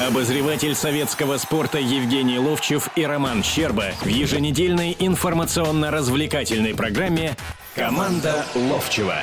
Обозреватель советского спорта Евгений Ловчев и Роман Щерба в еженедельной информационно-развлекательной программе «Команда Ловчева».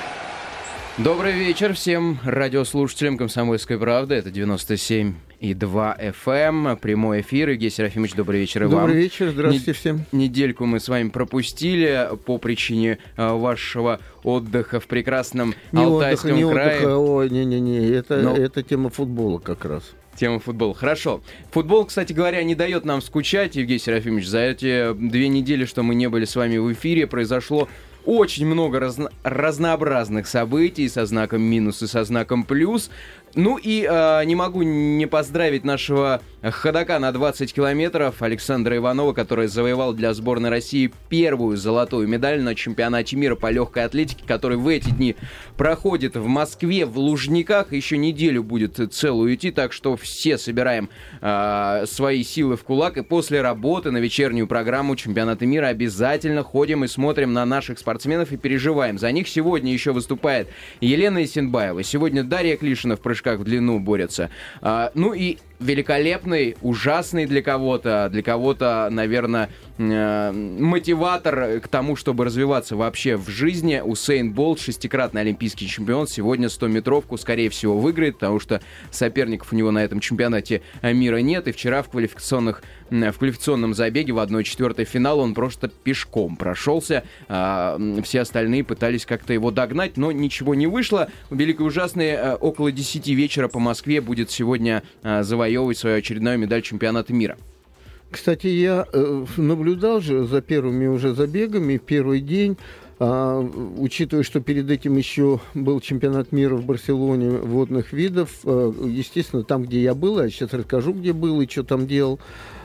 Добрый вечер всем радиослушателям «Комсомольской правды». Это 97 и 2 FM. Прямой эфир. Евгений Серафимович, добрый вечер и добрый вам. Добрый вечер, здравствуйте Не- всем. Недельку мы с вами пропустили по причине э, вашего отдыха в прекрасном не Алтайском отдыха, не крае. Отдыха, ой, не-не-не, это, Но... это тема футбола как раз. Тема футбола. Хорошо. Футбол, кстати говоря, не дает нам скучать, Евгений Серафимович. За эти две недели, что мы не были с вами в эфире, произошло очень много разно- разнообразных событий со знаком минус и со знаком плюс. Ну и э, не могу не поздравить нашего ходока на 20 километров Александра Иванова, который завоевал для сборной России первую золотую медаль на чемпионате мира по легкой атлетике, который в эти дни проходит в Москве, в Лужниках. Еще неделю будет целую идти, так что все собираем э, свои силы в кулак. И после работы на вечернюю программу чемпионата мира обязательно ходим и смотрим на наших спортсменов и переживаем. За них сегодня еще выступает Елена Исенбаева. Сегодня Дарья Клишина в прыжках в длину борется. А, ну и великолепный, ужасный для кого-то, для кого-то, наверное, э, мотиватор к тому, чтобы развиваться вообще в жизни. Усейн Болт, шестикратный олимпийский чемпион, сегодня 100-метровку, скорее всего, выиграет, потому что соперников у него на этом чемпионате мира нет. И вчера в квалификационных в квалификационном забеге в 1-4 финала он просто пешком прошелся. А, все остальные пытались как-то его догнать, но ничего не вышло. Великий ужасный э, около 10 вечера по Москве будет сегодня а, завоевывать свою очередную медаль чемпионата мира. Кстати, я э, наблюдал же за первыми уже забегами первый день. А, учитывая, что перед этим еще был чемпионат мира в Барселоне водных видов, а, естественно, там, где я был, я сейчас расскажу, где был и что там делал,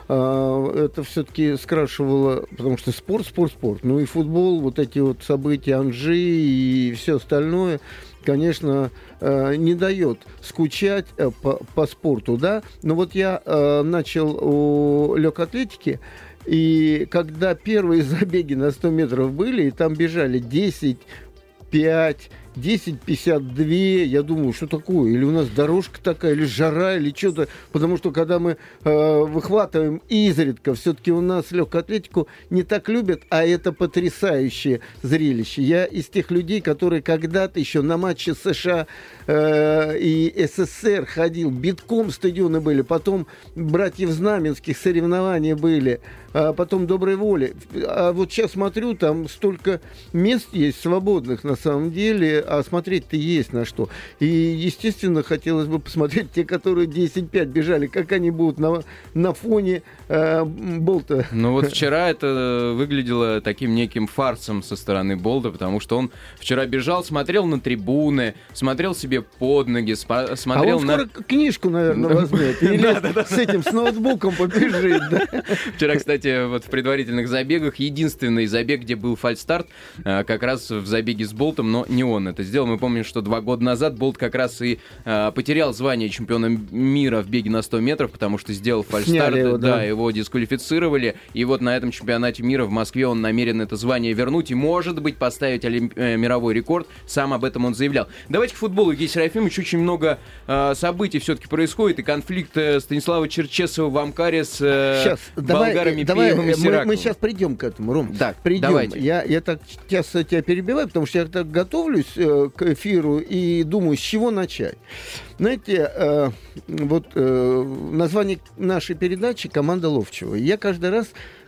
а, это все-таки скрашивало, потому что спорт, спорт, спорт. Ну и футбол, вот эти вот события Анжи и все остальное, конечно, не дает скучать по, по спорту, да. Но вот я начал о легкоатлетике, и когда первые забеги на 100 метров были, и там бежали 10, 5, 10.52, я думаю, что такое? Или у нас дорожка такая, или жара, или что-то. Потому что когда мы э, выхватываем изредка, все-таки у нас легкую атлетику не так любят, а это потрясающее зрелище. Я из тех людей, которые когда-то еще на матче США э, и СССР ходил, битком стадионы были, потом братьев Знаменских соревнования были, а потом доброй воли. А вот сейчас смотрю, там столько мест есть свободных на самом деле, а смотреть-то есть на что. И, естественно, хотелось бы посмотреть те, которые 10-5 бежали, как они будут на, на фоне э, Болта. Ну вот вчера это выглядело таким неким фарсом со стороны Болта, потому что он вчера бежал, смотрел на трибуны, смотрел себе под ноги, смотрел а он на... скоро книжку, наверное, возьмет. Или с этим, с ноутбуком побежит. Вчера, кстати, вот в предварительных забегах единственный забег, где был фальстарт, э, как раз в забеге с Болтом, но не он это сделал. Мы помним, что два года назад Болт как раз и э, потерял звание чемпиона мира в беге на 100 метров, потому что сделал фальстарт. Его, да. да, его дисквалифицировали. И вот на этом чемпионате мира в Москве он намерен это звание вернуть и, может быть, поставить олимп... э, мировой рекорд. Сам об этом он заявлял. Давайте к футболу, Евгений Серафимович. Очень много э, событий все-таки происходит. И конфликт э, Станислава Черчесова в Амкаре с э, Сейчас, болгарами давай, Пиевым и мы, мы сейчас придем к этому, Ром. Да, придем. давайте. Я, я так часто тебя перебиваю, потому что я так готовлюсь э, к эфиру и думаю, с чего начать. Знаете, э, вот э, название нашей передачи «Команда Ловчева». Я каждый раз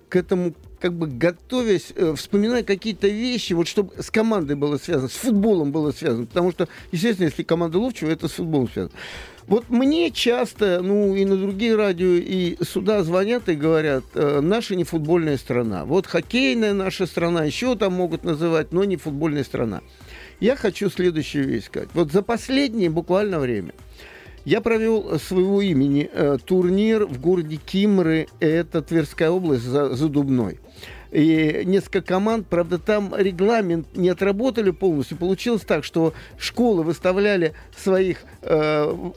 к этому как бы готовясь, э, вспоминая какие-то вещи, вот чтобы с командой было связано, с футболом было связано. Потому что, естественно, если команда Ловчева, это с футболом связано. Вот мне часто, ну и на другие радио, и сюда звонят и говорят, э, наша не футбольная страна. Вот хоккейная наша страна, еще там могут называть, но не футбольная страна. Я хочу следующую вещь сказать. Вот за последнее буквально время я провел своего имени э, турнир в городе Кимры, это Тверская область, за, за Дубной. И несколько команд, правда, там регламент не отработали полностью. Получилось так, что школы выставляли своих э,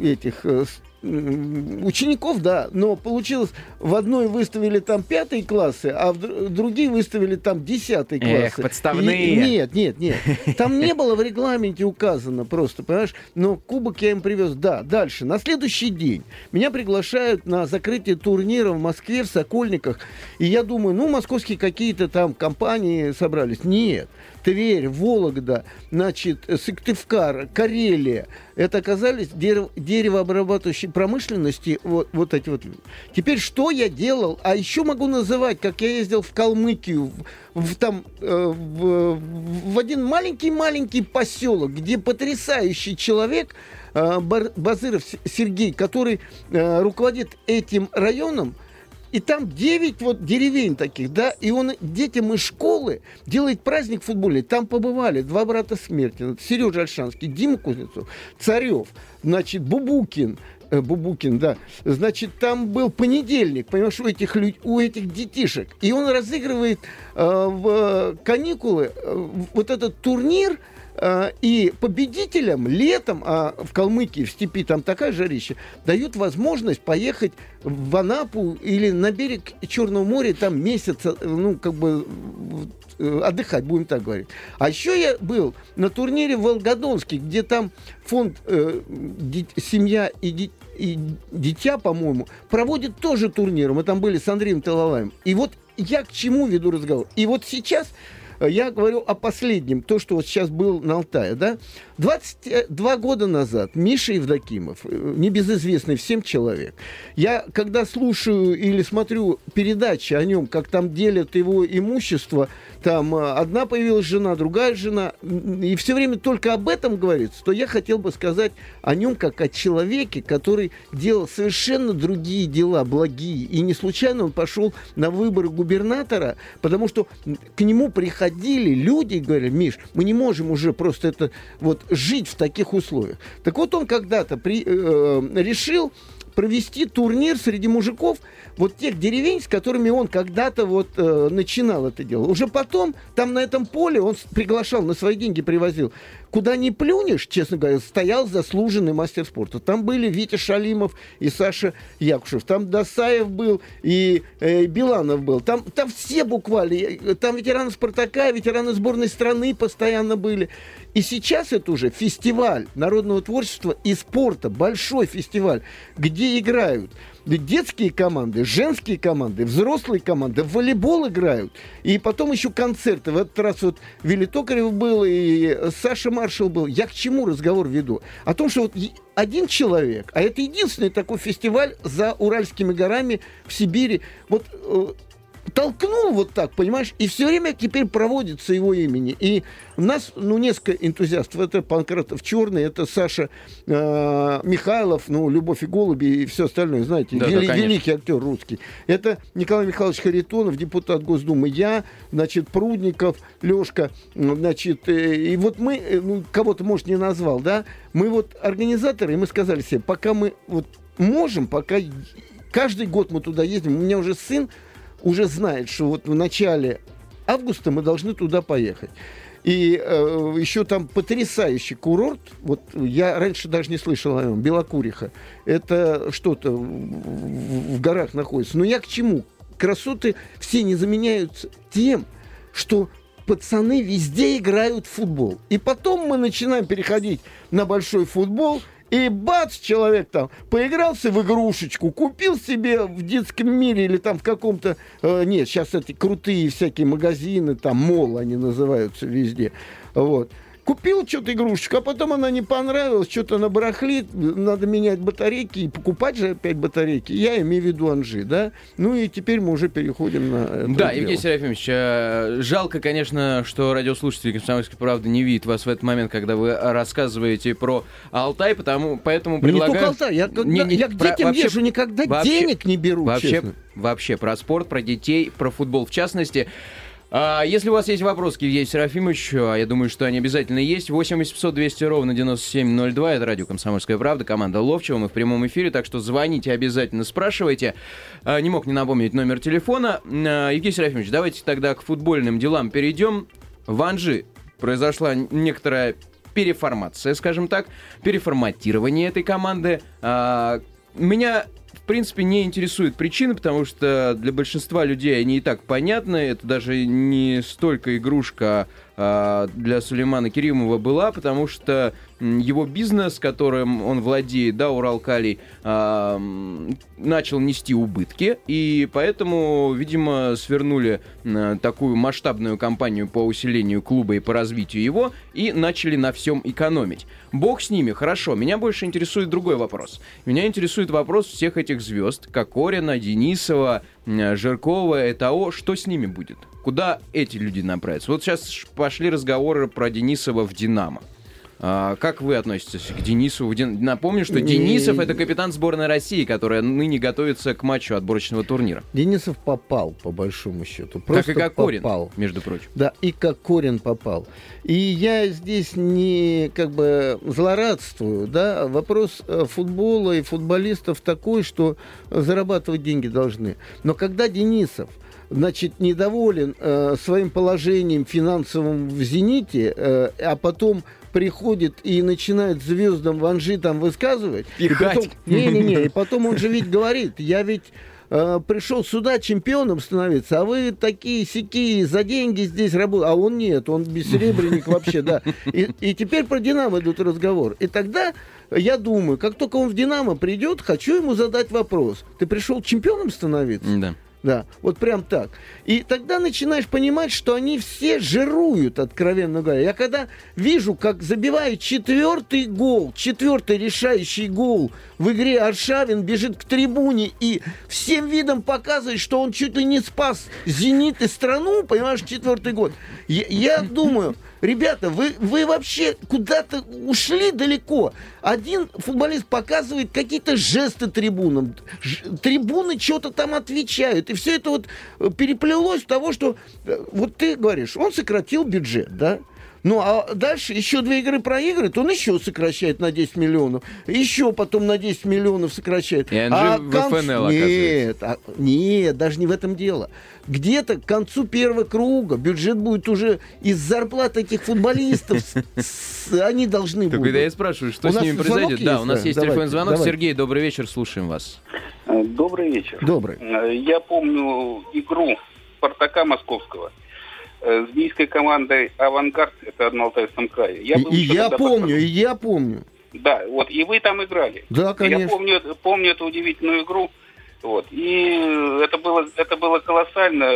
этих э, учеников, да, но получилось, в одной выставили там пятые классы, а в другие выставили там десятые классы. Эх, подставные. И, нет, нет, нет. Там не было в регламенте указано просто, понимаешь? Но кубок я им привез. Да, дальше. На следующий день меня приглашают на закрытие турнира в Москве, в Сокольниках. И я думаю, ну, московские какие-то там компании собрались. Нет. Тверь, Вологда, значит, Сыктывкар, Карелия. Это оказались дерево, деревообрабатывающие промышленности вот, вот эти вот. Теперь что я делал? А еще могу называть, как я ездил в Калмыкию, в, в там, э, в, в один маленький-маленький поселок, где потрясающий человек, э, Базыров Сергей, который э, руководит этим районом, и там 9 вот деревень таких, да, и он детям из школы делает праздник футбольный. Там побывали два брата смерти. Сережа Альшанский, Дима Кузнецов, Царев, значит, Бубукин, э, Бубукин, да. Значит, там был понедельник, понимаешь, у этих, люд... у этих детишек. И он разыгрывает э, в каникулы э, вот этот турнир – Э, и победителям летом, а в Калмыкии, в степи там такая жарища, дают возможность поехать в Анапу или на берег Черного моря, там месяц, ну, как бы э, отдыхать, будем так говорить. А еще я был на турнире в Волгодонске, где там фонд э, «Семья и, ди, и дитя», по-моему, проводит тоже турнир. Мы там были с Андреем Талалаем. И вот я к чему веду разговор. И вот сейчас я говорю о последнем, то, что вот сейчас был на Алтае, да? 22 года назад Миша Евдокимов, э, небезызвестный всем человек, я когда слушаю или смотрю передачи о нем, как там делят его имущество, там э, одна появилась жена, другая жена, и все время только об этом говорится, то я хотел бы сказать о нем как о человеке, который делал совершенно другие дела, благие. И не случайно он пошел на выборы губернатора, потому что к нему приходили люди и говорили, Миш, мы не можем уже просто это вот жить в таких условиях. Так вот он когда-то при, э, решил провести турнир среди мужиков вот тех деревень, с которыми он когда-то вот э, начинал это дело. Уже потом там на этом поле он приглашал, на свои деньги привозил. Куда не плюнешь, честно говоря, стоял заслуженный мастер спорта. Там были Витя Шалимов и Саша Якушев. Там Досаев был и э, Биланов был. Там, там все буквально. Там ветераны Спартака, ветераны сборной страны постоянно были. И сейчас это уже фестиваль народного творчества и спорта, большой фестиваль, где играют детские команды, женские команды, взрослые команды, в волейбол играют. И потом еще концерты. В этот раз вот Вилли Токарев был, и Саша Маршал был. Я к чему разговор веду? О том, что вот один человек, а это единственный такой фестиваль за Уральскими горами в Сибири. Вот э, толкнул вот так, понимаешь, и все время теперь проводится его имени. И у нас, ну, несколько энтузиастов. Это Панкратов Черный, это Саша э, Михайлов, ну, Любовь и голуби и все остальное, знаете, да, вели, да, великий актер русский. Это Николай Михайлович Харитонов, депутат Госдумы, я, значит, Прудников, Лешка, значит, э, и вот мы, э, ну, кого-то, может, не назвал, да, мы вот организаторы, и мы сказали себе, пока мы вот можем, пока каждый год мы туда ездим, у меня уже сын уже знает, что вот в начале августа мы должны туда поехать. И э, еще там потрясающий курорт. Вот я раньше даже не слышал о нем. Белокуриха. Это что-то в, в, горах находится. Но я к чему? Красоты все не заменяются тем, что пацаны везде играют в футбол. И потом мы начинаем переходить на большой футбол – и бац, человек там поигрался в игрушечку, купил себе в детском мире или там в каком-то... Э, нет, сейчас эти крутые всякие магазины, там мол они называются везде. Вот. Купил что-то игрушечку, а потом она не понравилась, что-то набарахлит, надо менять батарейки и покупать же опять батарейки. Я имею в виду Анжи, да? Ну и теперь мы уже переходим на это Да. Евгений Серафимович, э, жалко, конечно, что радиослушатели «Комсомольской правды» не видят вас в этот момент, когда вы рассказываете про Алтай, потому, поэтому предлагаю... Не только Алтай, я, когда, не, не, я к детям вообще, езжу, никогда вообще, денег не беру, вообще, честно. Вообще, про спорт, про детей, про футбол в частности. А, если у вас есть вопросы к Евгению Серафимовичу, а я думаю, что они обязательно есть, 8 800 200 ровно 9702, это радио «Комсомольская правда», команда Ловчева, мы в прямом эфире, так что звоните обязательно, спрашивайте. А, не мог не напомнить номер телефона. А, Евгений Серафимович, давайте тогда к футбольным делам перейдем. В Анжи произошла некоторая переформация, скажем так, переформатирование этой команды. меня в принципе, не интересует причины, потому что для большинства людей они и так понятны. Это даже не столько игрушка, а для Сулеймана Керимова была, потому что его бизнес, которым он владеет, да, Уралкалий, э, начал нести убытки, и поэтому, видимо, свернули э, такую масштабную кампанию по усилению клуба и по развитию его, и начали на всем экономить. Бог с ними, хорошо. Меня больше интересует другой вопрос. Меня интересует вопрос всех этих звезд, Кокорина, Денисова, Жиркова, ЭТАО, что с ними будет? Куда эти люди направятся? Вот сейчас пошли разговоры про Денисова в «Динамо». А, как вы относитесь к Денису? Напомню, что Денисов это капитан сборной России, которая ныне готовится к матчу отборочного турнира. Денисов попал, по большому счету. Просто как и Кокорин, попал. между прочим. Да, и как Корин попал. И я здесь не как бы злорадствую, да, вопрос э, футбола и футболистов такой, что зарабатывать деньги должны. Но когда Денисов значит, недоволен э, своим положением финансовым в «Зените», э, а потом приходит и начинает звездам ванжи там высказывать. Пихать. Не-не-не, и потом он же ведь говорит, я ведь э, пришел сюда чемпионом становиться, а вы такие сякие за деньги здесь работаете. А он нет, он бессеребренник вообще, да. И, и теперь про «Динамо» идут разговор. И тогда я думаю, как только он в «Динамо» придет, хочу ему задать вопрос. Ты пришел чемпионом становиться? Да. Да, вот прям так. И тогда начинаешь понимать, что они все жируют, откровенно говоря. Я когда вижу, как забивают четвертый гол, четвертый решающий гол в игре Аршавин бежит к трибуне и всем видом показывает, что он чуть ли не спас «Зенит» и страну, понимаешь, четвертый год. Я, я думаю, Ребята, вы, вы вообще куда-то ушли далеко. Один футболист показывает какие-то жесты трибунам. Ж, трибуны что-то там отвечают. И все это вот э, переплелось в того, что... Э, вот ты говоришь, он сократил бюджет, да? Ну, а дальше еще две игры проигрывает, он еще сокращает на 10 миллионов. Еще потом на 10 миллионов сокращает. И а в конц... ФНЛ, нет, а, нет, даже не в этом дело. Где-то к концу первого круга бюджет будет уже из зарплат этих футболистов. Они должны будут. Тогда я спрашиваю, что с ними произойдет? Да, у нас есть телефонный звонок. Сергей, добрый вечер, слушаем вас. Добрый вечер. Добрый. Я помню игру Спартака Московского Э, с бийской командой «Авангард», это на Алтайском крае. Я и я помню, и я помню. Да, вот, и вы там играли. Да, конечно. Я помню, помню эту удивительную игру. Вот. И это было, это было колоссально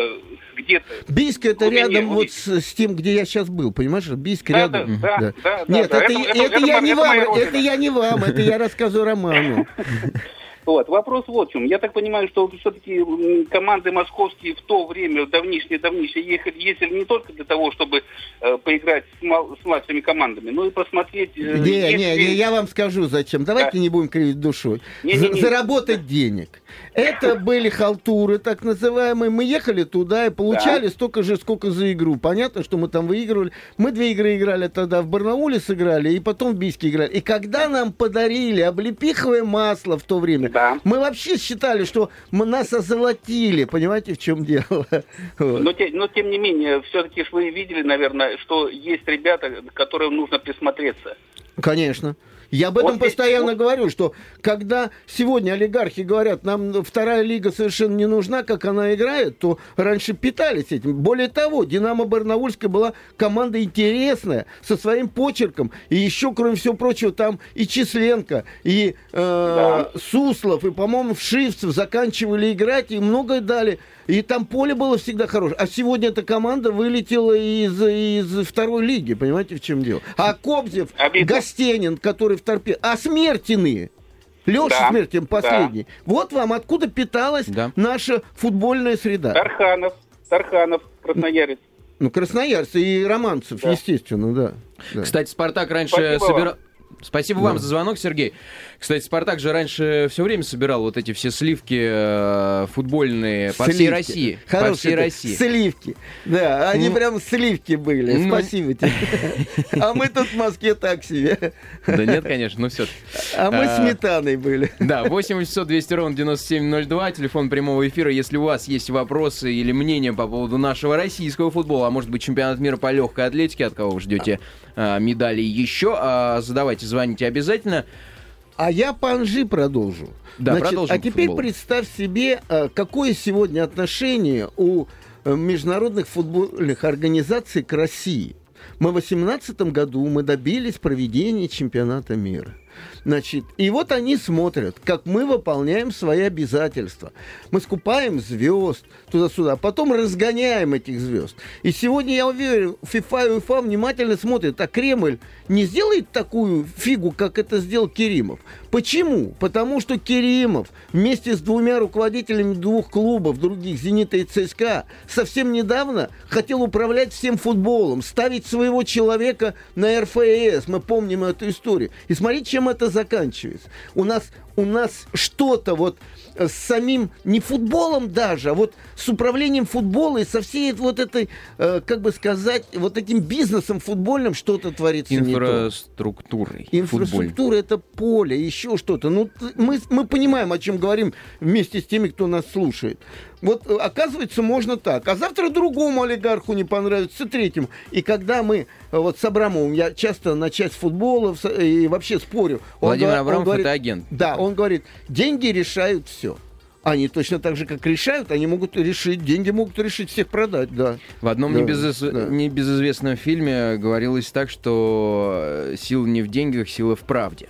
где-то. Бийск это рядом вот с, с тем, где я сейчас был, понимаешь? Бийск да, рядом. Да, да, да. Нет, да, это, это, это, это, я не вам, это я не вам, это я рассказываю Роману. Вот. Вопрос вот в чем. Я так понимаю, что все-таки команды московские в то время, давнишние-давнишние, ехали, ездили не только для того, чтобы э, поиграть с, мал, с младшими командами, но и посмотреть... Э, не, если... не, не, я вам скажу зачем. Давайте да. не будем кривить душой. Не, не, не, Заработать да. денег. Это были халтуры, так называемые. Мы ехали туда и получали да. столько же, сколько за игру. Понятно, что мы там выигрывали. Мы две игры играли тогда в Барнауле сыграли, и потом в Бийске играли. И когда нам подарили облепиховое масло в то время, да. Мы вообще считали, что мы нас озолотили. Понимаете, в чем дело? Но, те, но тем не менее, все-таки вы видели, наверное, что есть ребята, которым нужно присмотреться. Конечно. Я об этом вот постоянно здесь... говорю, что когда сегодня олигархи говорят, нам вторая лига совершенно не нужна, как она играет, то раньше питались этим. Более того, Динамо Барнаульская была команда интересная, со своим почерком. И еще, кроме всего прочего, там и Численко, и э, да. Суслов, и, по-моему, Вшивцев заканчивали играть, и многое дали. И там поле было всегда хорошее. А сегодня эта команда вылетела из, из второй лиги. Понимаете, в чем дело? А Кобзев, Обидно. Гостенин, который в торпе... А Смертины... Леша да, Смертин последний. Да. Вот вам откуда питалась да. наша футбольная среда. Тарханов, Тарханов, Красноярец. Ну, Красноярцы и Романцев, да. естественно, да. да. Кстати, Спартак раньше собирал... Спасибо да. вам за звонок, Сергей. Кстати, Спартак же раньше все время собирал вот эти все сливки э, футбольные по всей России. Хорошие по всей России. Сливки. Да, они ну, прям сливки были. Ну, Спасибо тебе. А мы тут в Москве так себе. Да нет, конечно, ну все. А мы а, сметаной были. Да, 8 800 200 ровно 9702, телефон прямого эфира. Если у вас есть вопросы или мнения по поводу нашего российского футбола, а может быть чемпионат мира по легкой атлетике, от кого вы ждете а, медали еще, а, задавайте, звоните обязательно. А я по Анжи продолжу. Да, Значит, продолжим а теперь футбол. представь себе, э, какое сегодня отношение у э, международных футбольных организаций к России. Мы в 2018 году мы добились проведения чемпионата мира. Значит, и вот они смотрят, как мы выполняем свои обязательства. Мы скупаем звезд туда-сюда, а потом разгоняем этих звезд. И сегодня, я уверен, ФИФА и УЕФА внимательно смотрят, а Кремль не сделает такую фигу, как это сделал Керимов. Почему? Потому что Керимов вместе с двумя руководителями двух клубов, других, «Зенита» и «ЦСКА», совсем недавно хотел управлять всем футболом, ставить своего человека на РФС. Мы помним эту историю. И смотрите, чем это заканчивается. У нас, у нас что-то вот э, с самим, не футболом даже, а вот с управлением футбола и со всей вот этой, э, как бы сказать, вот этим бизнесом футбольным что-то творится. Инфраструктурой. Инфраструктура это поле, еще что-то. Ну, мы, мы понимаем, о чем говорим вместе с теми, кто нас слушает. Вот э, оказывается, можно так. А завтра другому олигарху не понравится, третьему. И когда мы вот с Абрамовым, я часто на часть футбола и вообще спорю. Владимир говор- Абрамов говорит- это агент. Да, он говорит, деньги решают все. Они точно так же, как решают, они могут решить, деньги могут решить всех продать, да. В одном Да, небезыс- да. небезызвестном фильме говорилось так, что э, сила не в деньгах, сила в правде.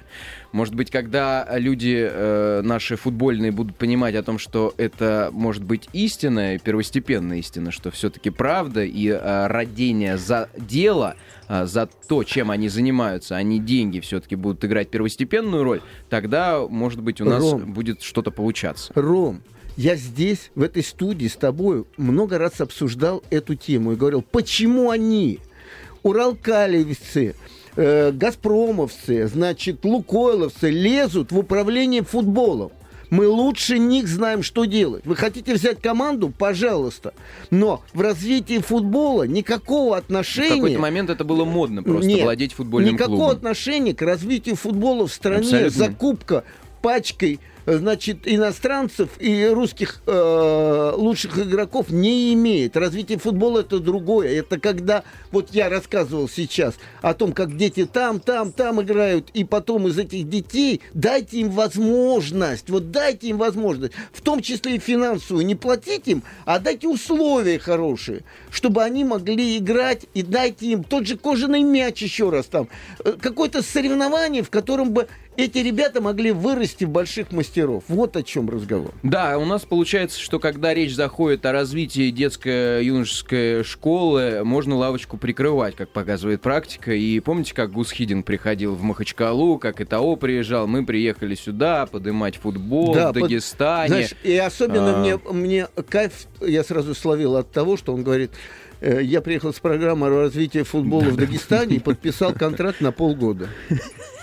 Может быть, когда люди э, наши футбольные будут понимать о том, что это может быть истинная, первостепенная истина, что все-таки правда и э, родение за дело, за то, чем они занимаются, они деньги все-таки будут играть первостепенную роль, тогда, может быть, у нас Ром. будет что-то получаться. Ром, я здесь, в этой студии с тобой много раз обсуждал эту тему и говорил, почему они, уралкалевцы, э, газпромовцы, значит, лукойловцы, лезут в управление футболом. Мы лучше них знаем, что делать. Вы хотите взять команду? Пожалуйста. Но в развитии футбола никакого В отношения... какой-то момент это было модно просто Нет, владеть футбольным Никакого клубом. отношения к развитию футбола в стране. Абсолютно. Закупка пачкой значит, иностранцев и русских э, лучших игроков не имеет. Развитие футбола это другое. Это когда, вот я рассказывал сейчас о том, как дети там, там, там играют, и потом из этих детей дайте им возможность, вот дайте им возможность, в том числе и финансовую, не платите им, а дайте условия хорошие, чтобы они могли играть, и дайте им тот же кожаный мяч еще раз там, э, какое-то соревнование, в котором бы эти ребята могли вырасти в больших мастеров. Вот о чем разговор. Да, у нас получается, что когда речь заходит о развитии детско-юношеской школы, можно лавочку прикрывать, как показывает практика. И помните, как Гус Хидинг приходил в Махачкалу, как ИТАО приезжал, мы приехали сюда поднимать футбол Да, в под- Дагестане. Знаешь, и особенно А. мне, мне кайф, я сразу словил от того, что он говорит, э, я приехал с программой развития футбола в Дагестане и подписал контракт на полгода.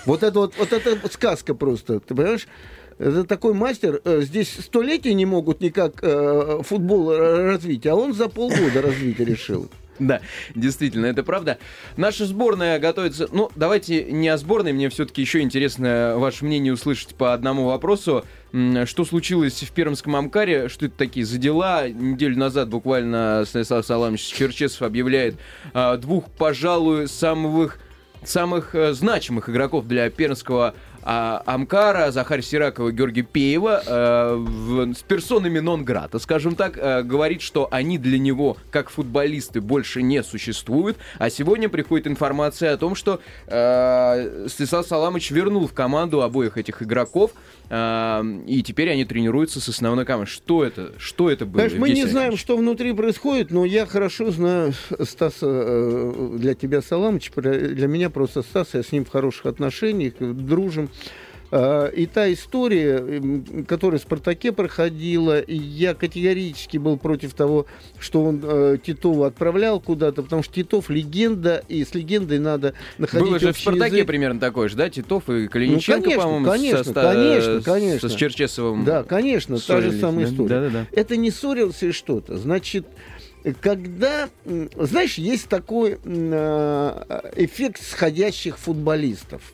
Вот это вот, вот это сказка просто, ты понимаешь? Это такой мастер, э, здесь столетия не могут никак э, футбол развить, а он за полгода развить решил. Да, действительно, это правда. Наша сборная готовится... Ну, давайте не о сборной, мне все-таки еще интересно ваше мнение услышать по одному вопросу. Что случилось в Пермском Амкаре? Что это такие за дела? Неделю назад буквально Станислав Саламович Черчесов объявляет а, двух, пожалуй, самых самых э, значимых игроков для пермского а, Амкара, Захарь Сиракова, Георгий Пеева, э, в- с персонами нон-грата, скажем так, э, говорит, что они для него, как футболисты, больше не существуют. А сегодня приходит информация о том, что э, Станислав Саламович вернул в команду обоих этих игроков, э, и теперь они тренируются с основной командой. Что это? Что это было? Конечно, мы не знаем, что внутри происходит, но я хорошо знаю Стаса, для тебя Саламыч, для меня просто Стас, я с ним в хороших отношениях, дружим. А, И та история, м, которая в «Спартаке» проходила, и я категорически был против того, что он э, Титова отправлял куда-то, потому что Титов легенда, и с легендой надо находить Было же в «Спартаке» язык. примерно такое же, да? Титов и Калиниченко, конечно, по-моему, конечно, со конечно, конечно. С Черчесовым. Да, конечно, та же ссорились, самая да? история. Да-да-да. Это не ссорился и что-то. Значит, когда, знаешь, есть такой а, эффект сходящих футболистов.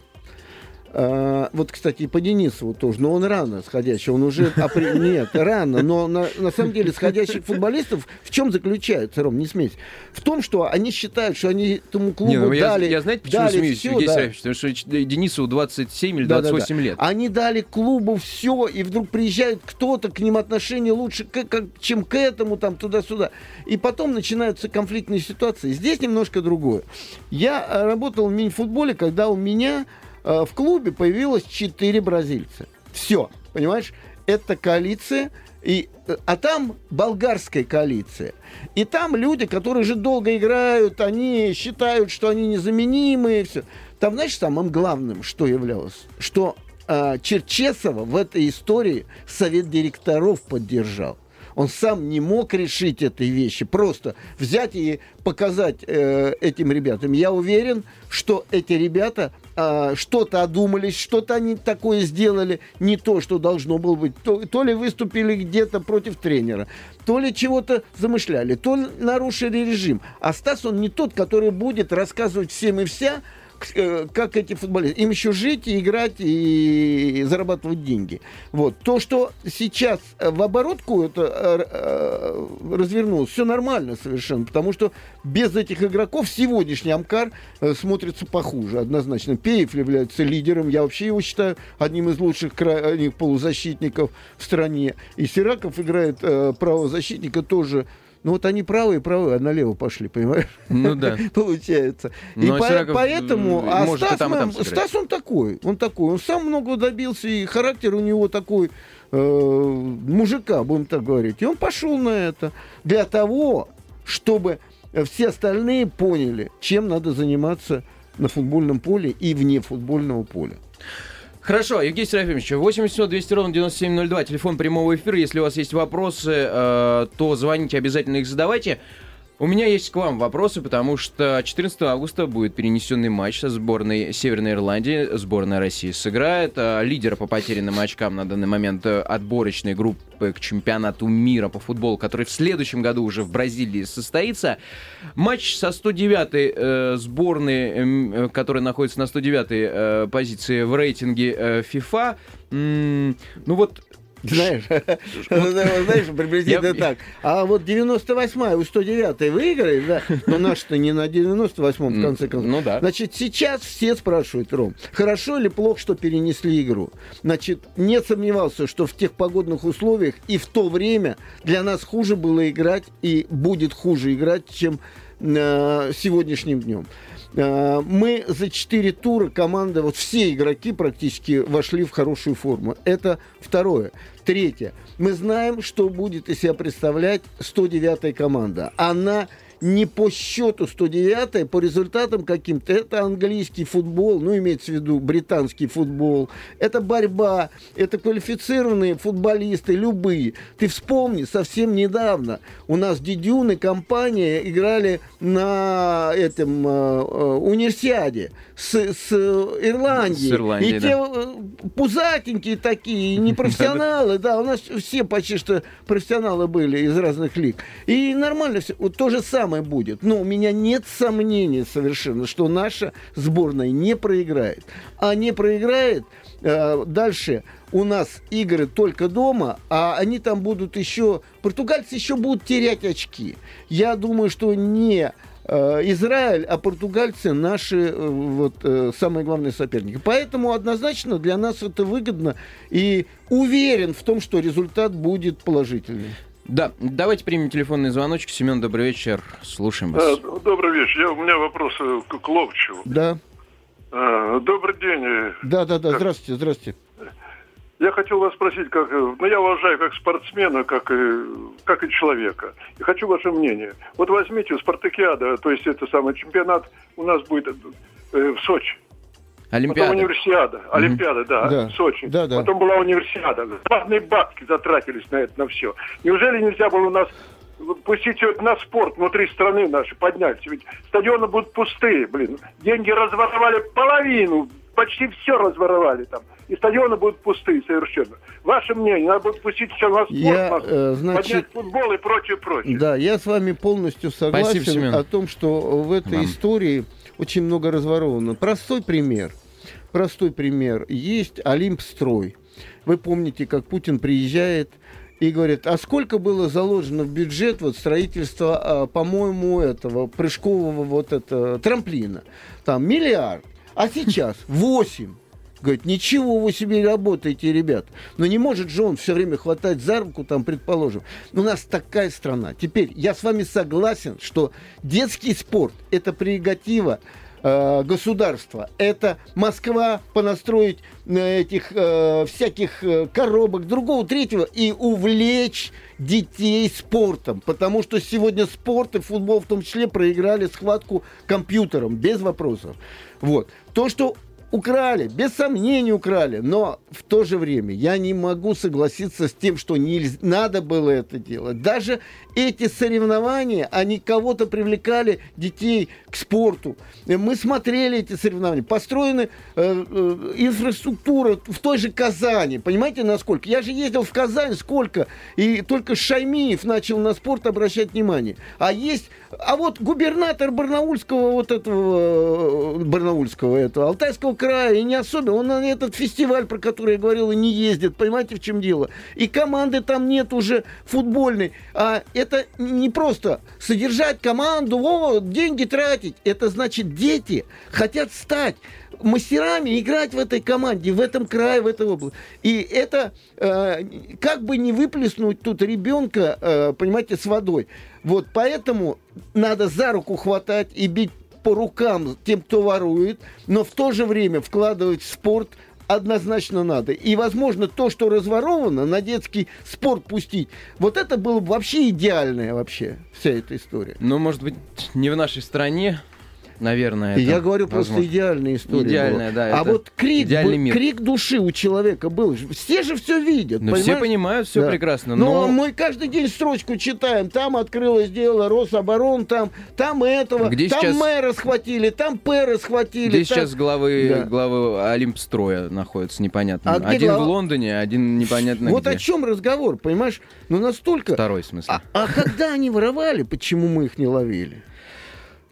А, вот, кстати, и по Денисову тоже, но он рано сходящий, он уже... Нет, рано, но на, на самом деле сходящих футболистов в чем заключается, Ром, не смейся? В том, что они считают, что они этому клубу Не, ну, я, дали... я знаете, почему дали смеюсь, всё, Сергей да. Серафимович? Потому что Денисову 27 или Да, да, 28 да. лет. Они дали клубу все, и вдруг приезжает кто-то, к ним отношение лучше, к- как- чем к этому, там, туда-сюда. И потом начинаются конфликтные ситуации. Здесь немножко другое. Я э, работал в мини-футболе, когда у меня в клубе появилось 4 бразильца. Все, понимаешь? Это коалиция, и, э, а там болгарская коалиция. И там люди, которые же долго играют, они считают, что они незаменимые. Все. Там, знаешь, самым главным, что являлось? Что а, Черчесова в этой истории совет директоров поддержал. Он сам не мог решить этой вещи, просто взять и показать э, этим ребятам. Я уверен, что эти ребята а, что-то одумались, что-то они такое сделали, не то, что должно было быть. То, то ли выступили где-то против тренера, то ли чего-то замышляли, то ли нарушили режим. А Стас, он не тот, который будет рассказывать всем и вся, как эти футболисты. Им еще жить, и играть и зарабатывать деньги. Вот. То, что сейчас э, в оборотку это э, э, развернулось, все нормально совершенно, потому что без этих игроков сегодняшний Амкар э, смотрится похуже, однозначно. Пеев является лидером, я вообще его считаю одним из лучших крайних полузащитников в стране. И Сираков играет э, правозащитника тоже. Ну вот они правые, правые, а налево пошли, понимаешь? Ну да. Получается. И по- поэтому... А и Стас, там, и там нам- сыграть. Стас, он такой. Он такой. Он сам много добился, и характер у него такой э, мужика, будем так говорить. И он пошел на это для того, чтобы все остальные поняли, чем надо заниматься на футбольном поле и вне футбольного поля. Хорошо, Евгений Серафимович, 87 200 ровно 9702, телефон прямого эфира. Если у вас есть вопросы, э, то звоните, обязательно их задавайте. У меня есть к вам вопросы, потому что 14 августа будет перенесенный матч со сборной Северной Ирландии. Сборная России сыграет. А, Лидера по потерянным очкам на данный момент э, отборочной группы к чемпионату мира по футболу, который в следующем году уже в Бразилии состоится. Матч со 109-й э, сборной, эм, э, которая находится на 109-й э, позиции в рейтинге э, FIFA. М, ну вот Знаешь, знаешь, приблизительно так. А вот 98-я у 109-й выиграет, да, но наш-то не на 98-м, в конце концов. Ну да. Значит, сейчас все спрашивают, Ром, хорошо или плохо, что перенесли игру? Значит, не сомневался, что в тех погодных условиях и в то время для нас хуже было играть и будет хуже играть, чем э, сегодняшним днем. Э, Мы за 4 тура команда, вот все игроки практически вошли в хорошую форму. Это второе. Третье. Мы знаем, что будет из себя представлять 109-я команда. Она не по счету 109 по результатам каким-то. Это английский футбол, ну, имеется в виду британский футбол. Это борьба, это квалифицированные футболисты, любые. Ты вспомни, совсем недавно у нас Дидюн и компания играли на этом э, э, универсиаде с, с Ирландией. С Ирландией, и да. те э, пузатенькие такие, непрофессионалы, да, у нас все почти что профессионалы были из разных лиг. И нормально все. Вот то же самое будет. Но у меня нет сомнений совершенно, что наша сборная не проиграет. А не проиграет э, дальше у нас игры только дома, а они там будут еще... Португальцы еще будут терять очки. Я думаю, что не э, Израиль, а португальцы наши э, вот, э, самые главные соперники. Поэтому однозначно для нас это выгодно и уверен в том, что результат будет положительный. Да, давайте примем телефонный звоночек. Семен, добрый вечер. Слушаем А, вас. Добрый вечер. Я, у меня вопрос э, к, Ловчеву. Да, А, Добрый день. э, да, да, да. Здравствуйте, здравствуйте. Я хотел вас спросить, как, э, ну, я уважаю как спортсмена, как и, как и человека. И хочу ваше мнение. Вот возьмите Спартакиада, то есть это самый чемпионат у нас будет э, в Сочи. Потом Олимпиада. универсиада. Олимпиада, да, Да. Сочи. Да, да. Потом была универсиада. Громадные бабки затратились на это, на все. Неужели нельзя было у нас пустить это на спорт внутри страны нашей, поднять? Ведь стадионы будут пустые, блин. Деньги разворовали половину, почти все разворовали там. И стадионы будут пустые совершенно. Ваше мнение, надо будет пустить все на спорт, Я, э, значит, поднять футбол и прочее, прочее. Да, я с вами полностью согласен Семен. о том, что в этой Вам. истории очень много разворовано. Простой пример. простой пример. Есть Олимпстрой. Вы помните, как Путин приезжает и говорит, а сколько было заложено в бюджет вот строительства, а, по-моему, этого прыжкового вот это трамплина? Там миллиард. А сейчас 8. Говорит, ничего вы себе работаете, ребят. Но не может же он все время хватать за руку, там, предположим. У нас такая страна. Теперь, я с вами согласен, что детский спорт – это прерогатива э, государства. Это Москва понастроить этих э, всяких э, коробок, другого, третьего, и увлечь детей спортом. Потому что сегодня спорт и футбол в том числе проиграли схватку компьютером, без вопросов. Вот. То, что украли, без сомнений украли, но в то же время я не могу согласиться с тем, что не надо было это делать. Даже эти соревнования, они кого-то привлекали детей к спорту. Мы смотрели эти соревнования. Построены э, э, инфраструктура в той же Казани. Понимаете, насколько? Я же ездил в Казань, сколько? И только Шаймиев начал на спорт обращать внимание. А есть... А вот губернатор Барнаульского, вот этого... Э, Барнаульского, этого, Алтайского края, и не особенно. Он на этот фестиваль, про который я говорил, и не ездит. Понимаете, в чем дело? И команды там нет уже футбольной. А это не просто содержать команду, о, деньги тратить. Это значит, дети хотят стать мастерами играть в этой команде, в этом крае, в этой области. И это э, как бы не выплеснуть тут ребенка, э, понимаете, с водой. Вот поэтому надо за руку хватать и бить по рукам тем, кто ворует, но в то же время вкладывать в спорт – однозначно надо. И, возможно, то, что разворовано, на детский спорт пустить, вот это было бы вообще идеальная вообще вся эта история. Ну, может быть, не в нашей стране, наверное. Это я говорю возможно. просто идеальная история. Идеальная, была. да. А вот крик, был, мир. крик души у человека был. Все же все видят. Ну, все понимают, все да. прекрасно. Но... но мы каждый день строчку читаем. Там открылось дело Рособорон, там, там этого, Где там сейчас... мэра схватили, там пэра схватили. Где там... сейчас главы, да. главы Олимпстроя находятся непонятно. А один глава... в Лондоне, один непонятно Вот где. о чем разговор, понимаешь? Ну настолько... Второй смысл. А, а когда они воровали, почему мы их не ловили?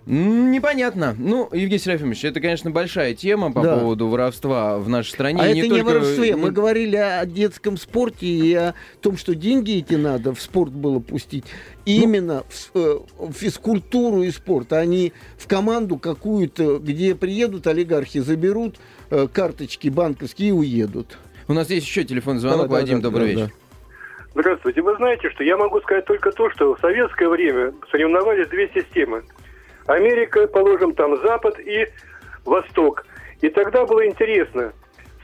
Непонятно. Ну, Евгений Серафимович, это, конечно, большая тема по да. поводу воровства в нашей стране. А не это только... не воровстве. Мы говорили о детском спорте и о том, что деньги эти надо в спорт было пустить. И ну... именно в, э, в физкультуру и спорт, а не в команду какую-то, где приедут олигархи, заберут э, карточки банковские и уедут. У нас есть еще телефонный звонок. Да, Вадим, да, добрый да, вечер. Да. Здравствуйте. Вы знаете, что я могу сказать только то, что в советское время соревновались две системы – Америка, положим, там Запад и Восток. И тогда было интересно.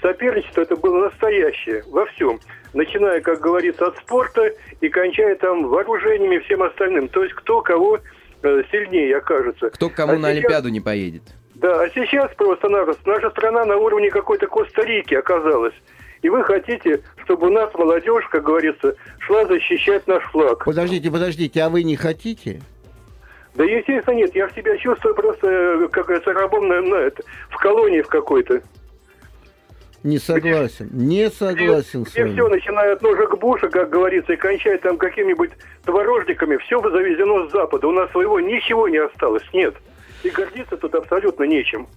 Соперничество это было настоящее во всем. Начиная, как говорится, от спорта и кончая там вооружениями и всем остальным. То есть кто кого э, сильнее окажется. Кто кому а на сейчас... Олимпиаду не поедет. Да, а сейчас просто-напросто наша страна на уровне какой-то Коста-Рики оказалась. И вы хотите, чтобы у нас молодежь, как говорится, шла защищать наш флаг. Подождите, подождите, а вы не хотите? Да, естественно, нет. Я себя чувствую просто, э, как говорится, рабом на, на это, в колонии в какой-то. Не согласен, где, не согласен где, с вами. Где все, начиная от ножек Буша, как говорится, и кончая там какими-нибудь творожниками, все завезено с Запада. У нас своего ничего не осталось, нет. И гордиться тут абсолютно нечем.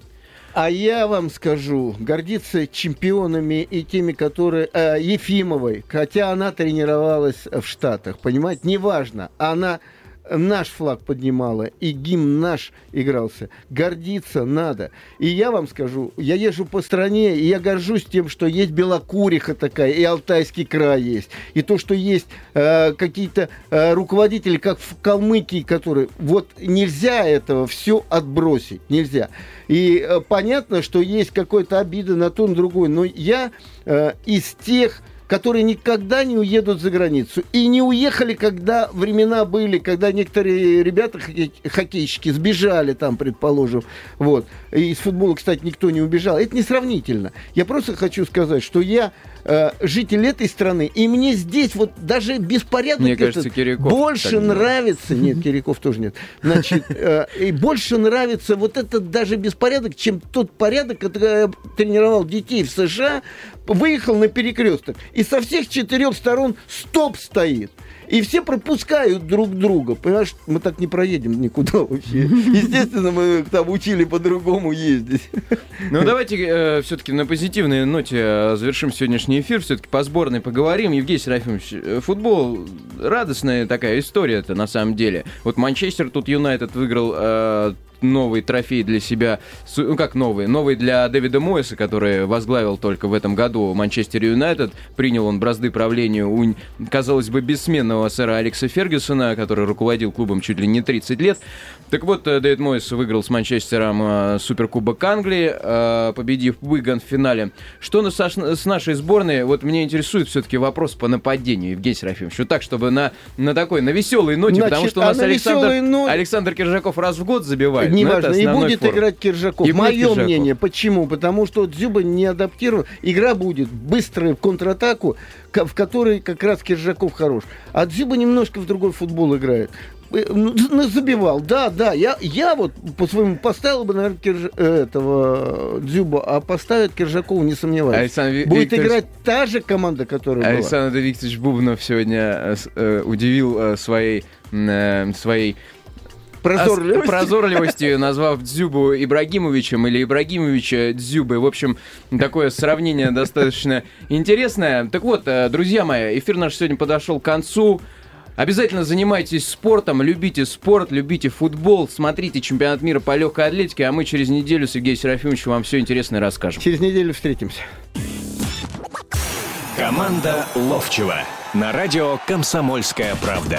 А я вам скажу, гордиться чемпионами и теми, которые... Э, Ефимовой, хотя она тренировалась в Штатах, понимаете, неважно. Она наш флаг поднимала, и гимн наш игрался. Гордиться надо. И я вам скажу, я езжу по стране, и я горжусь тем, что есть Белокуриха такая, и Алтайский край есть. И то, что есть э, какие-то э, руководители, как в Калмыкии, которые... Вот нельзя этого все отбросить, нельзя. И э, понятно, что есть какая-то обида на то, на другой, но я э, из тех которые никогда не уедут за границу. И не уехали, когда времена были, когда некоторые ребята, хоккейщики, сбежали там, предположим. Вот. И из футбола, кстати, никто не убежал. Это не сравнительно. Я просто хочу сказать, что я э, житель этой страны, и мне здесь вот даже беспорядок Мне этот кажется, Киряков больше нравится, нет, Киряков тоже нет, значит, э, и больше нравится вот этот даже беспорядок, чем тот порядок, который я тренировал детей в США, выехал на перекресток, и со всех четырех сторон стоп стоит. И все пропускают друг друга. Понимаешь, мы так не проедем никуда вообще. Естественно, мы там учили по-другому ездить. Ну, давайте все-таки на позитивной ноте э, завершим сегодняшний эфир. Все-таки по сборной поговорим. Евгений Серафимович, э, футбол радостная такая история это на самом деле. Вот Манчестер тут Юнайтед выиграл э, новый трофей для себя, ну как новый, новый для Дэвида Моэса, который возглавил только в этом году Манчестер Юнайтед. Принял он бразды правления у, казалось бы, бессменного сэра Алекса Фергюсона, который руководил клубом чуть ли не 30 лет. Так вот, э, Дэвид Моэс выиграл с Манчестером э, Суперкубок Англии, э, победив Уиган в финале. Что на- с нашей сборной? Вот меня интересует все-таки вопрос по нападению, Евгений Серафимович. Вот так, чтобы на, на такой, на веселой ноте, потому Значит, что у нас а на Александр, веселой ноте- Александр Киржаков раз в год забивает. Ну, Неважно, это и будет форум. играть Киржаков. И Мое Киржаков. мнение, почему? Потому что Дзюба не адаптирован. Игра будет быстрая в контратаку, ко- в которой как раз Киржаков хорош. А Дзюба немножко в другой футбол играет. Э, ну, ну, забивал, да, да. Я, я вот по-своему поставил бы, наверное, Кирж- э, этого Дзюба, а поставит Киржакова, не сомневаюсь. Александр Ви- Будет Викторович- играть та же команда, которая была. Александр Викторович Бубнов сегодня э, э, удивил э, своей, э, своей Прозорливость. ос- прозорливостью, назвав Дзюбу Ибрагимовичем или Ибрагимовича Дзюбой. В общем, такое сравнение достаточно интересное. Так вот, э, друзья мои, эфир наш сегодня подошел к концу. Обязательно занимайтесь спортом, любите спорт, любите футбол, смотрите чемпионат мира по легкой атлетике, а мы через неделю с Сергеем Серафимовичем вам все интересное расскажем. Через неделю встретимся. Команда Ловчева на радио «Комсомольская правда».